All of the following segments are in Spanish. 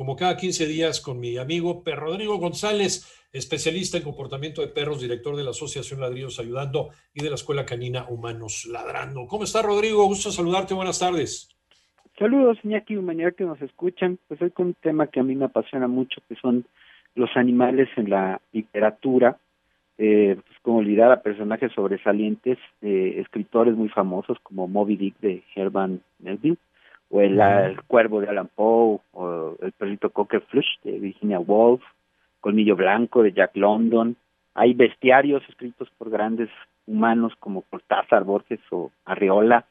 como cada 15 días con mi amigo Rodrigo González, especialista en comportamiento de perros, director de la Asociación Ladrillos Ayudando y de la Escuela Canina Humanos Ladrando. ¿Cómo está Rodrigo? Gusto saludarte, buenas tardes. Saludos, Iñaki, humanidad que nos escuchan. Pues hoy con un tema que a mí me apasiona mucho, que son los animales en la literatura. Eh, pues como olvidar a personajes sobresalientes, eh, escritores muy famosos como Moby Dick de Herman Melville o el, cuervo de Alan Poe, o el perrito Cocker Flush de Virginia Woolf, Colmillo Blanco de Jack London. Hay bestiarios escritos por grandes humanos como Cortázar, Borges o Arreola.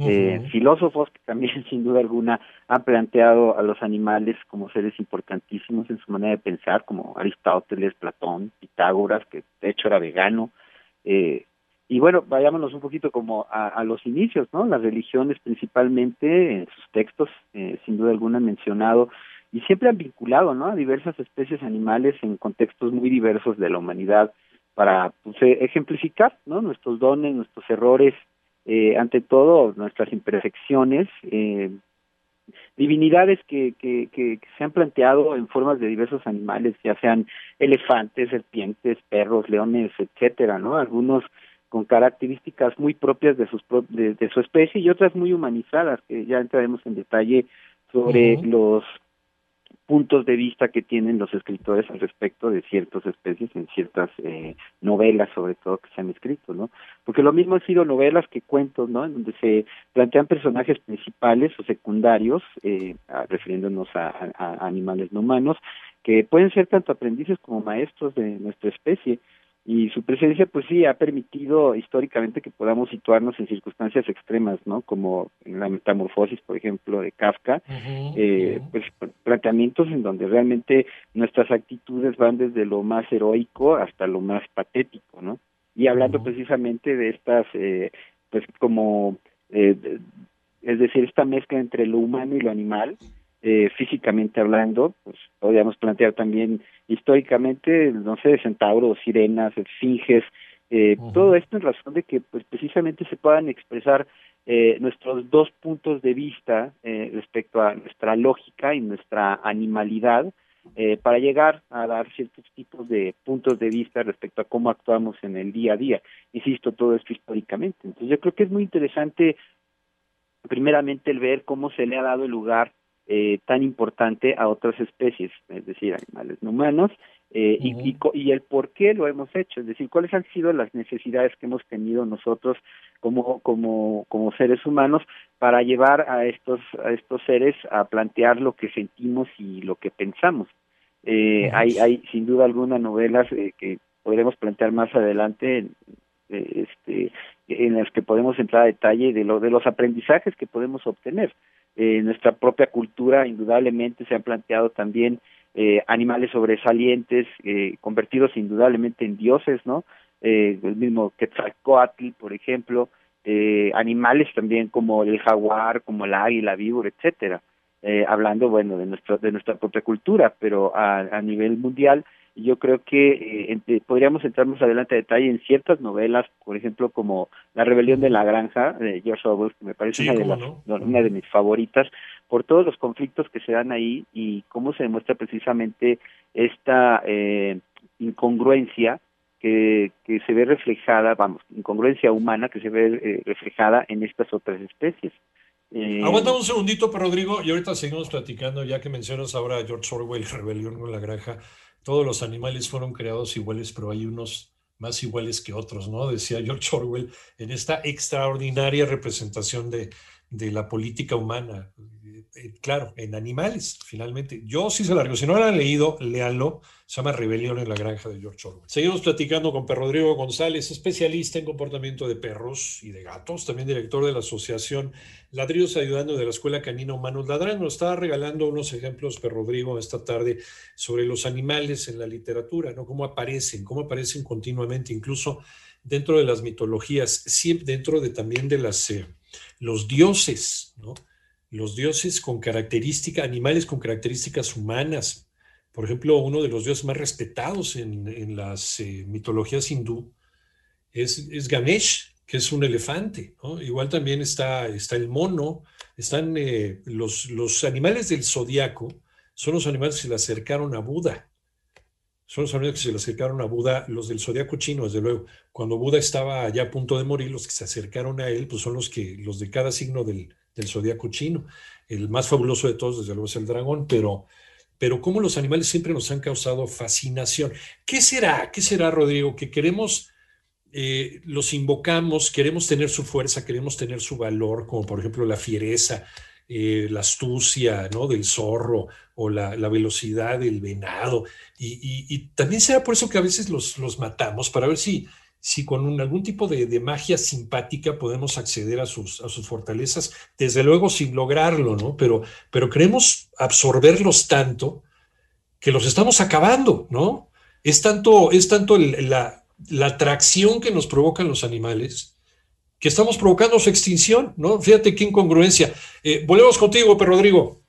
Eh, filósofos que también sin duda alguna han planteado a los animales como seres importantísimos en su manera de pensar, como Aristóteles, Platón, Pitágoras, que de hecho era vegano, eh, y bueno, vayámonos un poquito como a, los inicios, ¿no? Las religiones principalmente, en sus textos, eh, sin duda alguna han mencionado y siempre han vinculado, ¿no? A diversas especies animales en contextos muy diversos de la humanidad para pues, e, ejemplificar, ¿no? Nuestros dones, nuestros errores, eh, ante todo nuestras imperfecciones, eh, divinidades que, que, que, se han planteado en formas de diversos animales, ya sean elefantes, serpientes, perros, leones, etcétera, ¿no? Algunos con características muy propias de, sus de, su especie y otras muy humanizadas, que ya entraremos en detalle sobre los puntos de vista que tienen los escritores al respecto de ciertas especies en ciertas eh, novelas, sobre todo que se han escrito, ¿no? Porque lo mismo han sido novelas que cuentos, ¿no? En donde se plantean personajes principales o secundarios, eh, refiriéndonos a, a animales no humanos, que pueden ser tanto aprendices como maestros de nuestra especie y su presencia pues sí ha permitido históricamente que podamos situarnos en circunstancias extremas no como en la metamorfosis por ejemplo de Kafka. Eh, pues planteamientos en donde realmente nuestras actitudes van desde lo más heroico hasta lo más patético no y hablando precisamente de estas eh, pues como eh, es decir esta mezcla entre lo humano y lo animal eh, físicamente hablando, pues podríamos plantear también históricamente, no sé, centauros, sirenas, esfinges, eh, todo esto en razón de que pues precisamente se puedan expresar eh, nuestros dos puntos de vista eh, respecto a nuestra lógica y nuestra animalidad eh, para llegar a dar ciertos tipos de puntos de vista respecto a cómo actuamos en el día a día. Insisto, todo esto históricamente. Entonces yo creo que es muy interesante primeramente el ver cómo se le ha dado el lugar eh, tan importante a otras especies, es decir, animales no humanos, eh, y, y, el por qué lo hemos hecho, es decir, cuáles han sido las necesidades que hemos tenido nosotros como, como, como seres humanos para llevar a estos, a estos seres a plantear lo que sentimos y lo que pensamos. Eh, hay, hay sin duda alguna novelas eh, que podremos plantear más adelante este, en las que podemos entrar a detalle de, lo, de los aprendizajes que podemos obtener. Eh, nuestra propia cultura indudablemente se han planteado también eh, animales sobresalientes eh, convertidos indudablemente en dioses no eh, el mismo Quetzalcoatl por ejemplo eh, animales también como el jaguar como el águila víbora etcétera. Eh, hablando bueno de nuestro de nuestra propia cultura pero a, a nivel mundial yo creo que eh, podríamos entrar más adelante a detalle en ciertas novelas, por ejemplo, como La rebelión de la granja de George Orwell, que me parece una, de las, una de mis favoritas, por todos los conflictos que se dan ahí y cómo se demuestra precisamente esta eh, incongruencia que, que se ve reflejada, vamos, incongruencia humana que se ve eh, reflejada en estas otras especies. Eh, Aguanta un segundito, Rodrigo, y ahorita seguimos platicando, ya que mencionas ahora a George Orwell, Rebelión con la Granja todos los animales fueron creados iguales, pero hay unos más iguales que otros, ¿no? Decía George Orwell en esta extraordinaria representación de, de la política humana. Eh, claro, en animales, finalmente. Yo sí se largo. Si no lo han leído, léanlo. Se llama Rebelión en la Granja de George Orwell. Seguimos platicando con Per Rodrigo González, especialista en comportamiento de perros y de gatos, también director de la asociación Ladrillos Ayudando de la Escuela Canina Humanos Ladrando. Nos estaba regalando unos ejemplos, Per Rodrigo, esta tarde sobre los animales en la literatura, ¿no? Cómo aparecen, cómo aparecen continuamente, incluso dentro de las mitologías, siempre dentro de también de las, eh, los dioses, ¿no? Los dioses con características, animales con características humanas. Por ejemplo, uno de los dioses más respetados en, las eh, mitologías hindú es, Ganesh, que es un elefante. Igual también está, está el mono, están eh, los, los animales del zodiaco, son los animales que se le acercaron a Buda. Son los animales que se le acercaron a Buda, los del zodiaco chino, desde luego. Cuando Buda estaba ya a punto de morir, los que se acercaron a él, pues son los que, los de cada signo del, del zodiaco chino. El más fabuloso de todos, desde luego, es el dragón, pero, pero cómo los animales siempre nos han causado fascinación. ¿Qué será? ¿Qué será, Rodrigo? Que queremos, eh, los invocamos, queremos tener su fuerza, queremos tener su valor, como por ejemplo la fiereza, eh, la astucia ¿no? del zorro o la, velocidad del venado. Y, también será por eso que a veces los, los matamos, para ver si si con algún tipo de, magia simpática podemos acceder a sus, a sus fortalezas, desde luego sin lograrlo, ¿no? Pero, pero queremos absorberlos tanto que los estamos acabando, ¿no? Es tanto, es tanto la, atracción que nos provocan los animales que estamos provocando su extinción, ¿no? Fíjate qué incongruencia. Eh, volvemos contigo, Pedro Rodrigo.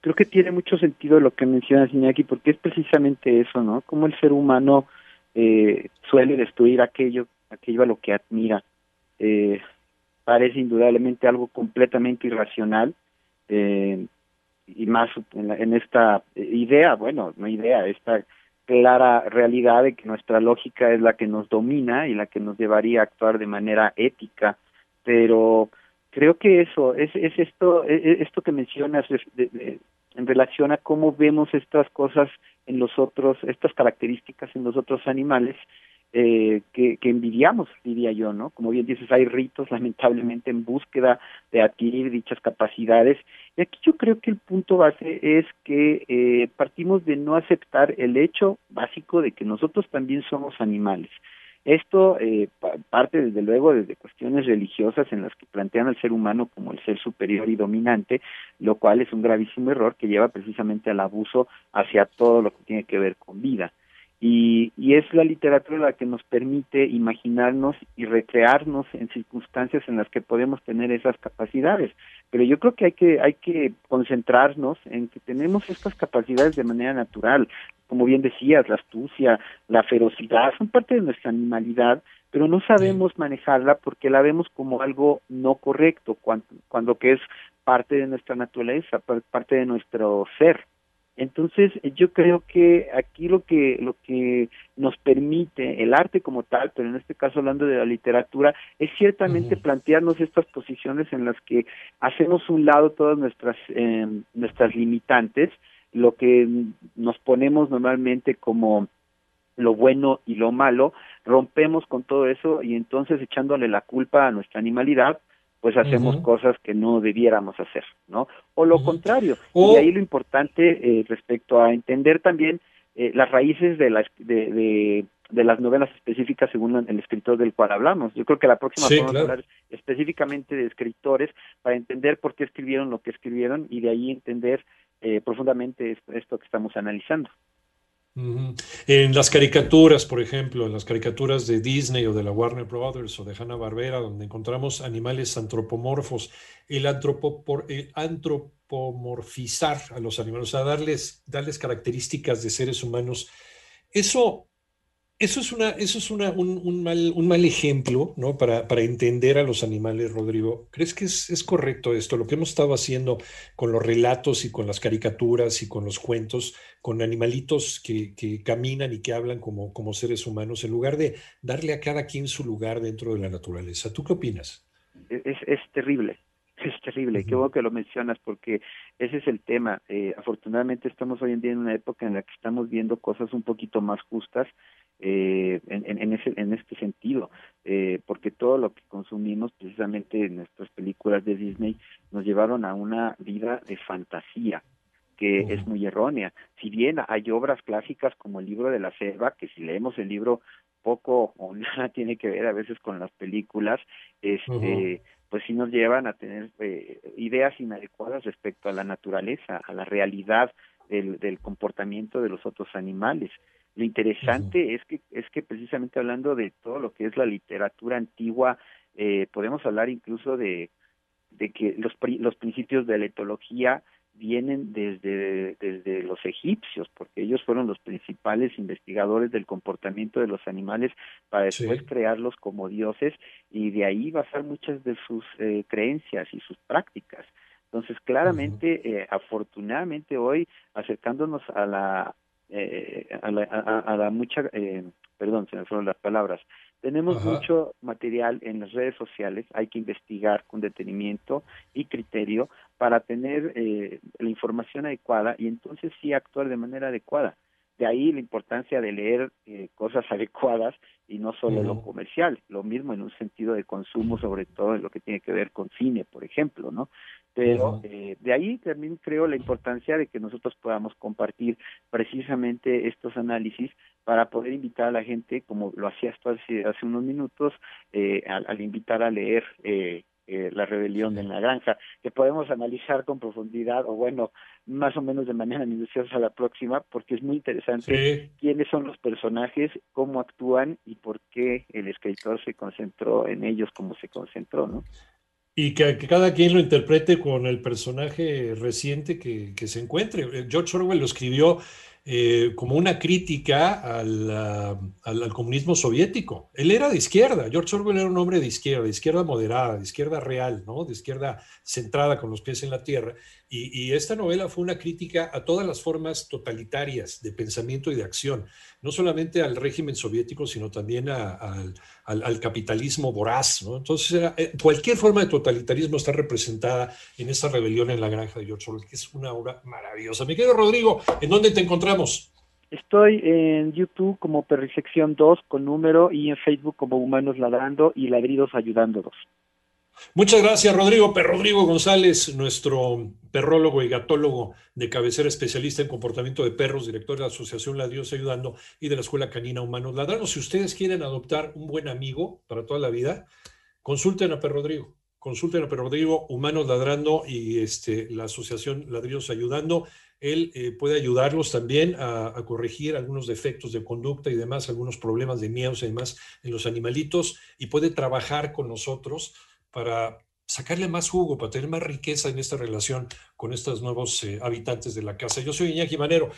Creo que tiene mucho sentido lo que mencionas, Iñaki, porque es precisamente eso, ¿no? Como el ser humano eh, suele destruir aquello, aquello a lo que admira. Eh, parece indudablemente algo completamente irracional eh, y más en, esta idea, bueno, no idea, esta clara realidad de que nuestra lógica es la que nos domina y la que nos llevaría a actuar de manera ética, pero creo que eso es, es esto esto que mencionas en relación a cómo vemos estas cosas en los otros, estas características en los otros animales eh, que, envidiamos, diría yo, ¿no? Como bien dices, hay ritos, lamentablemente, en búsqueda de adquirir dichas capacidades. Y aquí yo creo que el punto base es que eh, partimos de no aceptar el hecho básico de que nosotros también somos animales. Esto eh, parte, desde luego, desde cuestiones religiosas en las que plantean al ser humano como el ser superior y dominante, lo cual es un gravísimo error que lleva precisamente al abuso hacia todo lo que tiene que ver con vida. Y, es la literatura la que nos permite imaginarnos y recrearnos en circunstancias en las que podemos tener esas capacidades. Pero yo creo que hay que, hay que concentrarnos en que tenemos estas capacidades de manera natural. Como bien decías, la astucia, la ferocidad, son parte de nuestra animalidad, pero no sabemos manejarla porque la vemos como algo no correcto, cuando, cuando que es parte de nuestra naturaleza, parte de nuestro ser. Entonces, yo creo que aquí lo que lo que nos permite el arte como tal, pero en este caso hablando de la literatura, es ciertamente plantearnos estas posiciones en las que hacemos un lado todas nuestras eh, nuestras limitantes, lo que nos ponemos normalmente como lo bueno y lo malo, rompemos con todo eso y entonces echándole la culpa a nuestra animalidad, pues hacemos cosas que no debiéramos hacer, ¿no? O lo contrario. Y ahí lo importante eh, respecto a entender también eh, las raíces de, las de, de, las novelas específicas según el escritor del cual hablamos. Yo creo que la próxima vamos a hablar específicamente de escritores para entender por qué escribieron lo que escribieron y de ahí entender eh, profundamente esto que estamos analizando. En las caricaturas, por ejemplo, en las caricaturas de Disney o de la Warner Brothers o de Hanna-Barbera, donde encontramos animales antropomorfos, el, el antropomorfizar a los animales, o sea, darles, darles características de seres humanos, eso eso es, una, eso es una, un, mal, un, mal, ejemplo ¿no? para, para, entender a los animales, Rodrigo. ¿Crees que es, es, correcto esto? Lo que hemos estado haciendo con los relatos y con las caricaturas y con los cuentos, con animalitos que, que caminan y que hablan como, como seres humanos, en lugar de darle a cada quien su lugar dentro de la naturaleza. ¿Tú qué opinas? Es, es terrible. Es terrible, qué bueno que lo mencionas porque ese es el tema. Eh, afortunadamente estamos hoy en día en una época en la que estamos viendo cosas un poquito más justas eh, en, en, ese, en este sentido, eh, porque todo lo que consumimos precisamente en nuestras películas de Disney nos llevaron a una vida de fantasía que es muy errónea. Si bien hay obras clásicas como el libro de la selva, que si leemos el libro poco o nada tiene que ver a veces con las películas, este, pues sí nos llevan a tener eh, ideas inadecuadas respecto a la naturaleza, a la realidad del, del comportamiento de los otros animales. Lo interesante es que es que precisamente hablando de todo lo que es la literatura antigua, eh, podemos hablar incluso de, de que los, los principios de la etología vienen desde, desde los egipcios, porque ellos fueron los principales investigadores del comportamiento de los animales para después crearlos como dioses y de ahí basar muchas de sus eh, creencias y sus prácticas. Entonces, claramente, eh, afortunadamente hoy, acercándonos a la, eh, a la, a, la mucha, eh, perdón, se me fueron las palabras, tenemos mucho material en las redes sociales, hay que investigar con detenimiento y criterio para tener eh, la información adecuada y entonces sí actuar de manera adecuada. De ahí la importancia de leer eh, cosas adecuadas y no solo lo comercial, lo mismo en un sentido de consumo, sobre todo en lo que tiene que ver con cine, por ejemplo, ¿no? Pero eh, de ahí también creo la importancia de que nosotros podamos compartir precisamente estos análisis para poder invitar a la gente, como lo hacías tú hace, hace unos minutos, eh, al, invitar a leer eh, eh, La rebelión en la granja, que podemos analizar con profundidad, o bueno, más o menos de manera minuciosa la próxima, porque es muy interesante quiénes son los personajes, cómo actúan y por qué el escritor se concentró en ellos como se concentró, ¿no? Y que, cada quien lo interprete con el personaje reciente que, que se encuentre. George Orwell lo escribió eh, como una crítica al, al, comunismo soviético. Él era de izquierda, George Orwell era un hombre de izquierda, de izquierda moderada, de izquierda real, ¿no? de izquierda centrada con los pies en la tierra. Y, esta novela fue una crítica a todas las formas totalitarias de pensamiento y de acción, no solamente al régimen soviético, sino también al, al, capitalismo voraz. ¿no? Entonces, eh, cualquier forma de totalitarismo está representada en esta rebelión en la granja de George Orwell, que es una obra maravillosa. Mi querido Rodrigo, ¿en dónde te encontramos? Estoy en YouTube como Perrisección 2 con número y en Facebook como Humanos Ladrando y Ladridos Ayudándonos. Muchas gracias, Rodrigo. Rodrigo González, nuestro perrólogo y gatólogo de cabecera especialista en comportamiento de perros, director de la Asociación La Dios Ayudando y de la Escuela Canina Humanos Ladrando. Si ustedes quieren adoptar un buen amigo para toda la vida, consulten a Perro Rodrigo. Consulten a Perro Rodrigo, Humanos Ladrando y este, la Asociación Ladrillos Ayudando. Él eh, puede ayudarlos también a, a, corregir algunos defectos de conducta y demás, algunos problemas de miedos y demás en los animalitos y puede trabajar con nosotros para sacarle más jugo, para tener más riqueza en esta relación con estos nuevos eh, habitantes de la casa. Yo soy Iñaki Manero.